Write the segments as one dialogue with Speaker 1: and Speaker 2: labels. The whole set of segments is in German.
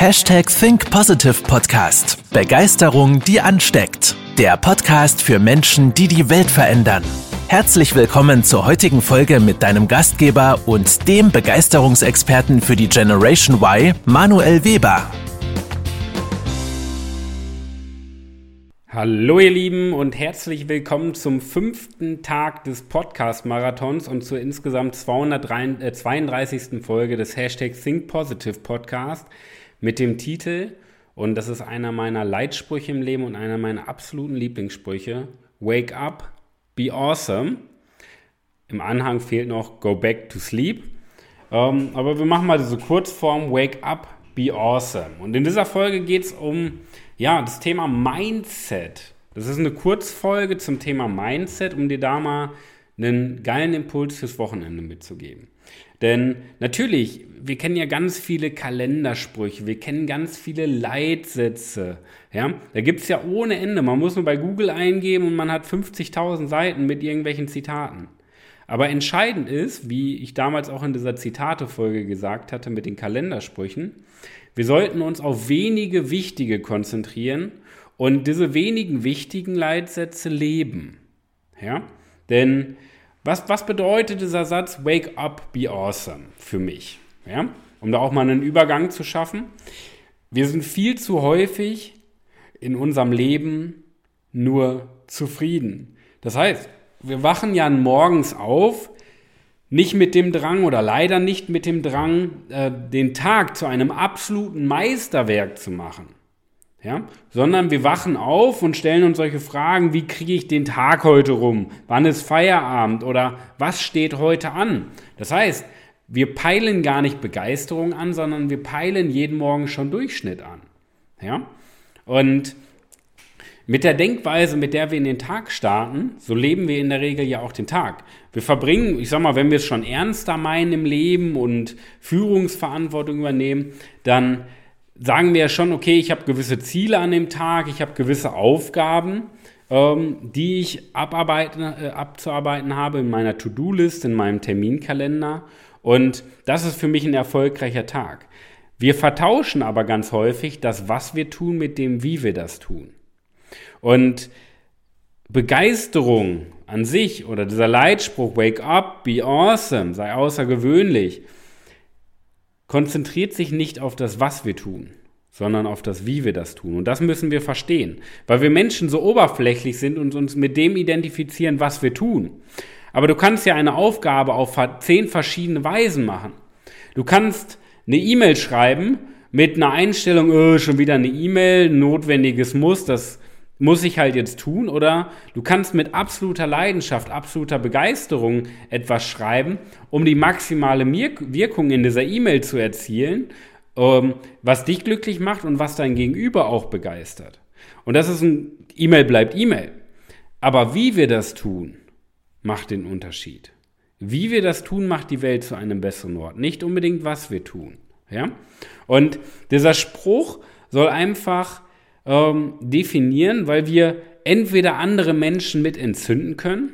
Speaker 1: Hashtag Think Positive Podcast. Begeisterung, die ansteckt. Der Podcast für Menschen, die die Welt verändern. Herzlich willkommen zur heutigen Folge mit deinem Gastgeber und dem Begeisterungsexperten für die Generation Y, Manuel Weber.
Speaker 2: Hallo ihr Lieben und herzlich willkommen zum fünften Tag des Podcast-Marathons und zur insgesamt 232. Äh, Folge des Hashtag Think Positive Podcast mit dem Titel, und das ist einer meiner Leitsprüche im Leben und einer meiner absoluten Lieblingssprüche, Wake up, be awesome. Im Anhang fehlt noch Go back to sleep. Ähm, aber wir machen mal diese Kurzform Wake up, be awesome. Und in dieser Folge geht es um ja, das Thema Mindset. Das ist eine Kurzfolge zum Thema Mindset, um dir da mal einen geilen Impuls fürs Wochenende mitzugeben. Denn natürlich, wir kennen ja ganz viele Kalendersprüche, wir kennen ganz viele Leitsätze. Ja? Da gibt es ja ohne Ende. Man muss nur bei Google eingeben und man hat 50.000 Seiten mit irgendwelchen Zitaten. Aber entscheidend ist, wie ich damals auch in dieser Zitate-Folge gesagt hatte mit den Kalendersprüchen, wir sollten uns auf wenige wichtige konzentrieren und diese wenigen wichtigen Leitsätze leben. Ja? Denn was, was bedeutet dieser Satz Wake up, be awesome für mich? Ja? Um da auch mal einen Übergang zu schaffen. Wir sind viel zu häufig in unserem Leben nur zufrieden. Das heißt, wir wachen ja morgens auf, nicht mit dem Drang oder leider nicht mit dem Drang, äh, den Tag zu einem absoluten Meisterwerk zu machen ja, sondern wir wachen auf und stellen uns solche Fragen, wie kriege ich den Tag heute rum? Wann ist Feierabend? Oder was steht heute an? Das heißt, wir peilen gar nicht Begeisterung an, sondern wir peilen jeden Morgen schon Durchschnitt an. Ja? Und mit der Denkweise, mit der wir in den Tag starten, so leben wir in der Regel ja auch den Tag. Wir verbringen, ich sag mal, wenn wir es schon ernster meinen im Leben und Führungsverantwortung übernehmen, dann sagen wir ja schon, okay, ich habe gewisse Ziele an dem Tag, ich habe gewisse Aufgaben, ähm, die ich abarbeiten, äh, abzuarbeiten habe in meiner To-Do-List, in meinem Terminkalender. Und das ist für mich ein erfolgreicher Tag. Wir vertauschen aber ganz häufig das, was wir tun, mit dem, wie wir das tun. Und Begeisterung an sich oder dieser Leitspruch, wake up, be awesome, sei außergewöhnlich, konzentriert sich nicht auf das, was wir tun, sondern auf das, wie wir das tun. Und das müssen wir verstehen, weil wir Menschen so oberflächlich sind und uns mit dem identifizieren, was wir tun. Aber du kannst ja eine Aufgabe auf zehn verschiedene Weisen machen. Du kannst eine E-Mail schreiben mit einer Einstellung, oh, schon wieder eine E-Mail, notwendiges Muss, das muss ich halt jetzt tun oder du kannst mit absoluter Leidenschaft, absoluter Begeisterung etwas schreiben, um die maximale Wirkung in dieser E-Mail zu erzielen, ähm, was dich glücklich macht und was dein Gegenüber auch begeistert. Und das ist ein E-Mail bleibt E-Mail. Aber wie wir das tun, macht den Unterschied. Wie wir das tun, macht die Welt zu einem besseren Ort. Nicht unbedingt, was wir tun. Ja? Und dieser Spruch soll einfach ähm, definieren, weil wir entweder andere Menschen mit entzünden können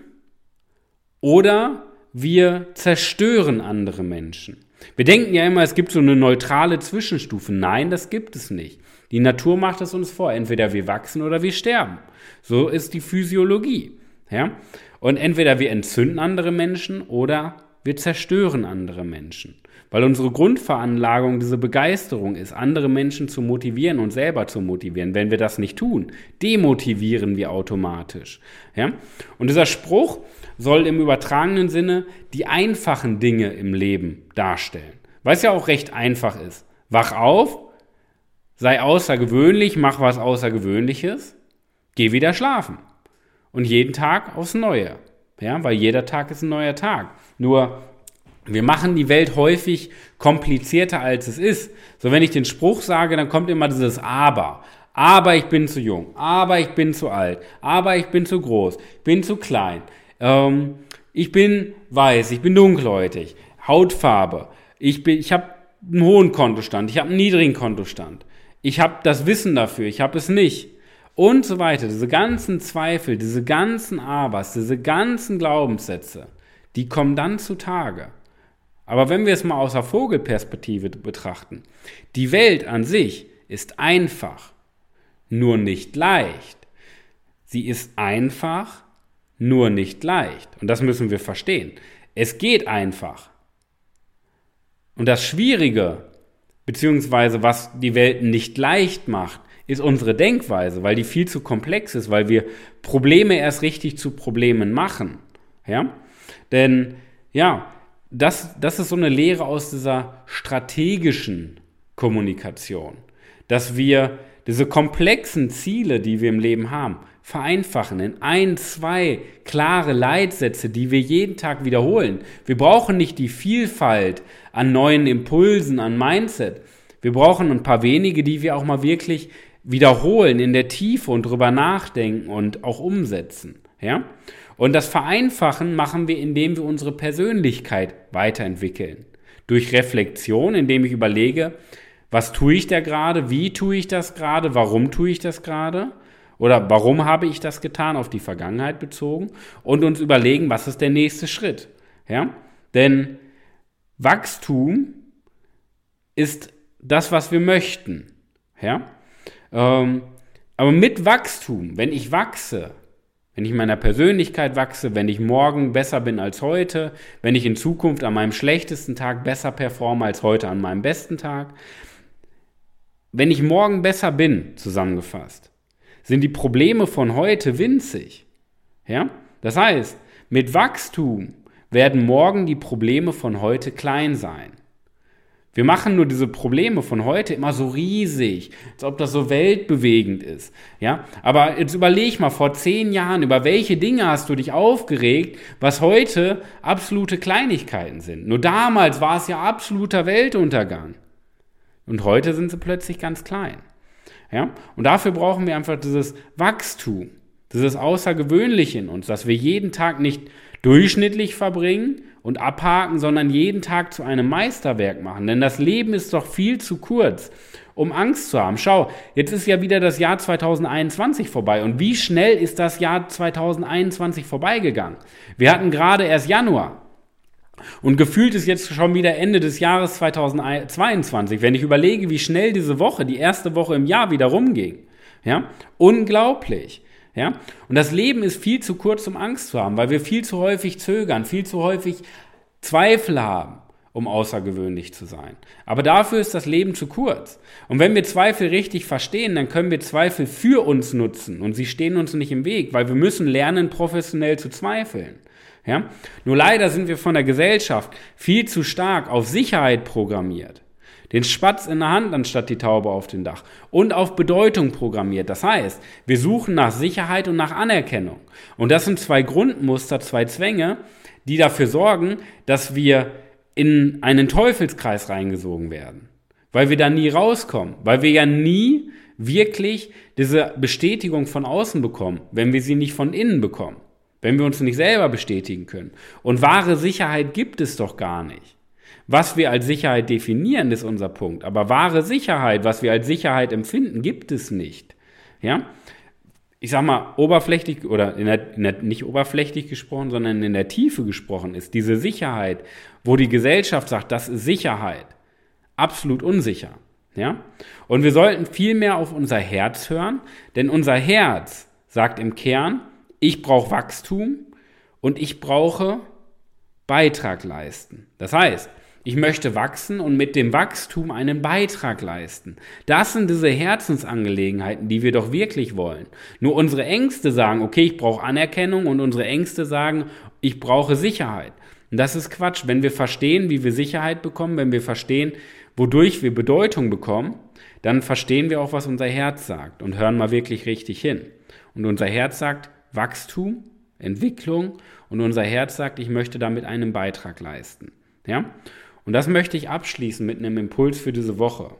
Speaker 2: oder wir zerstören andere Menschen. Wir denken ja immer, es gibt so eine neutrale Zwischenstufe. Nein, das gibt es nicht. Die Natur macht es uns vor. Entweder wir wachsen oder wir sterben. So ist die Physiologie. Ja? Und entweder wir entzünden andere Menschen oder wir zerstören andere Menschen. Weil unsere Grundveranlagung diese Begeisterung ist, andere Menschen zu motivieren und selber zu motivieren. Wenn wir das nicht tun, demotivieren wir automatisch. Ja? Und dieser Spruch soll im übertragenen Sinne die einfachen Dinge im Leben darstellen. Weil es ja auch recht einfach ist. Wach auf, sei außergewöhnlich, mach was Außergewöhnliches, geh wieder schlafen. Und jeden Tag aufs Neue. Ja, weil jeder Tag ist ein neuer Tag. Nur wir machen die Welt häufig komplizierter, als es ist. So, wenn ich den Spruch sage, dann kommt immer dieses Aber. Aber ich bin zu jung. Aber ich bin zu alt. Aber ich bin zu groß. Bin zu klein. Ähm, ich bin weiß. Ich bin dunkelhäutig. Hautfarbe. Ich, bin, ich habe einen hohen Kontostand. Ich habe einen niedrigen Kontostand. Ich habe das Wissen dafür. Ich habe es nicht. Und so weiter. Diese ganzen Zweifel, diese ganzen Abers, diese ganzen Glaubenssätze, die kommen dann zutage Aber wenn wir es mal aus der Vogelperspektive betrachten, die Welt an sich ist einfach, nur nicht leicht. Sie ist einfach, nur nicht leicht. Und das müssen wir verstehen. Es geht einfach. Und das Schwierige, beziehungsweise was die Welt nicht leicht macht, ist unsere Denkweise, weil die viel zu komplex ist, weil wir Probleme erst richtig zu Problemen machen. Ja? Denn ja, das, das ist so eine Lehre aus dieser strategischen Kommunikation, dass wir diese komplexen Ziele, die wir im Leben haben, vereinfachen in ein, zwei klare Leitsätze, die wir jeden Tag wiederholen. Wir brauchen nicht die Vielfalt an neuen Impulsen, an Mindset. Wir brauchen ein paar wenige, die wir auch mal wirklich wiederholen in der Tiefe und drüber nachdenken und auch umsetzen. Ja? Und das Vereinfachen machen wir, indem wir unsere Persönlichkeit weiterentwickeln. Durch Reflexion, indem ich überlege, was tue ich da gerade, wie tue ich das gerade, warum tue ich das gerade oder warum habe ich das getan, auf die Vergangenheit bezogen und uns überlegen, was ist der nächste Schritt. Ja? Denn Wachstum ist das, was wir möchten. Ja? Ähm, aber mit Wachstum, wenn ich wachse, wenn ich in meiner Persönlichkeit wachse, wenn ich morgen besser bin als heute, wenn ich in Zukunft an meinem schlechtesten Tag besser performe als heute an meinem besten Tag, wenn ich morgen besser bin, zusammengefasst, sind die Probleme von heute winzig. Ja? Das heißt, mit Wachstum werden morgen die Probleme von heute klein sein. Wir machen nur diese Probleme von heute immer so riesig, als ob das so weltbewegend ist. Ja, aber jetzt überleg mal, vor zehn Jahren, über welche Dinge hast du dich aufgeregt, was heute absolute Kleinigkeiten sind? Nur damals war es ja absoluter Weltuntergang. Und heute sind sie plötzlich ganz klein. Ja, und dafür brauchen wir einfach dieses Wachstum, dieses Außergewöhnliche in uns, dass wir jeden Tag nicht durchschnittlich verbringen und abhaken, sondern jeden Tag zu einem Meisterwerk machen. Denn das Leben ist doch viel zu kurz, um Angst zu haben. Schau, jetzt ist ja wieder das Jahr 2021 vorbei. Und wie schnell ist das Jahr 2021 vorbeigegangen? Wir hatten gerade erst Januar. Und gefühlt ist jetzt schon wieder Ende des Jahres 2022, wenn ich überlege, wie schnell diese Woche, die erste Woche im Jahr wieder rumging. Ja, unglaublich. Ja? Und das Leben ist viel zu kurz, um Angst zu haben, weil wir viel zu häufig zögern, viel zu häufig Zweifel haben, um außergewöhnlich zu sein. Aber dafür ist das Leben zu kurz. Und wenn wir Zweifel richtig verstehen, dann können wir Zweifel für uns nutzen und sie stehen uns nicht im Weg, weil wir müssen lernen, professionell zu zweifeln. Ja? Nur leider sind wir von der Gesellschaft viel zu stark auf Sicherheit programmiert den Spatz in der Hand anstatt die Taube auf dem Dach und auf Bedeutung programmiert. Das heißt, wir suchen nach Sicherheit und nach Anerkennung. Und das sind zwei Grundmuster, zwei Zwänge, die dafür sorgen, dass wir in einen Teufelskreis reingesogen werden. Weil wir da nie rauskommen, weil wir ja nie wirklich diese Bestätigung von außen bekommen, wenn wir sie nicht von innen bekommen, wenn wir uns nicht selber bestätigen können. Und wahre Sicherheit gibt es doch gar nicht. Was wir als Sicherheit definieren, ist unser Punkt. Aber wahre Sicherheit, was wir als Sicherheit empfinden, gibt es nicht. Ja? Ich sag mal, oberflächlich oder in der, in der, nicht oberflächlich gesprochen, sondern in der Tiefe gesprochen ist diese Sicherheit, wo die Gesellschaft sagt, das ist Sicherheit, absolut unsicher. Ja? Und wir sollten viel mehr auf unser Herz hören, denn unser Herz sagt im Kern, ich brauche Wachstum und ich brauche Beitrag leisten. Das heißt, ich möchte wachsen und mit dem Wachstum einen Beitrag leisten. Das sind diese Herzensangelegenheiten, die wir doch wirklich wollen. Nur unsere Ängste sagen, okay, ich brauche Anerkennung und unsere Ängste sagen, ich brauche Sicherheit. Und das ist Quatsch. Wenn wir verstehen, wie wir Sicherheit bekommen, wenn wir verstehen, wodurch wir Bedeutung bekommen, dann verstehen wir auch, was unser Herz sagt und hören mal wirklich richtig hin. Und unser Herz sagt Wachstum, Entwicklung und unser Herz sagt, ich möchte damit einen Beitrag leisten. Ja? Und das möchte ich abschließen mit einem Impuls für diese Woche.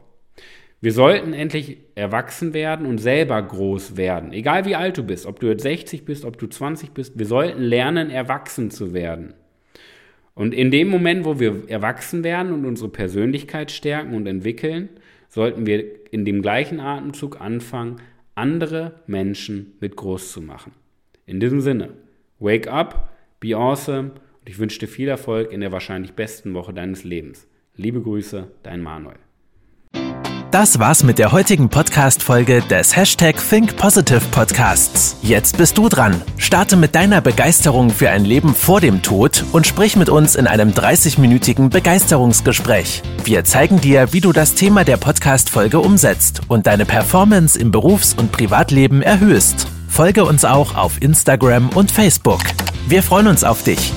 Speaker 2: Wir sollten endlich erwachsen werden und selber groß werden. Egal wie alt du bist, ob du jetzt 60 bist, ob du 20 bist, wir sollten lernen, erwachsen zu werden. Und in dem Moment, wo wir erwachsen werden und unsere Persönlichkeit stärken und entwickeln, sollten wir in dem gleichen Atemzug anfangen, andere Menschen mit groß zu machen. In diesem Sinne, wake up, be awesome und ich wünsche dir viel Erfolg in der wahrscheinlich besten Woche deines Lebens. Liebe Grüße, dein Manuel.
Speaker 1: Das war's mit der heutigen Podcast-Folge des Hashtag Think Podcasts. Jetzt bist du dran. Starte mit deiner Begeisterung für ein Leben vor dem Tod und sprich mit uns in einem 30-minütigen Begeisterungsgespräch. Wir zeigen dir, wie du das Thema der Podcast-Folge umsetzt und deine Performance im Berufs- und Privatleben erhöhst. Folge uns auch auf Instagram und Facebook. Wir freuen uns auf dich.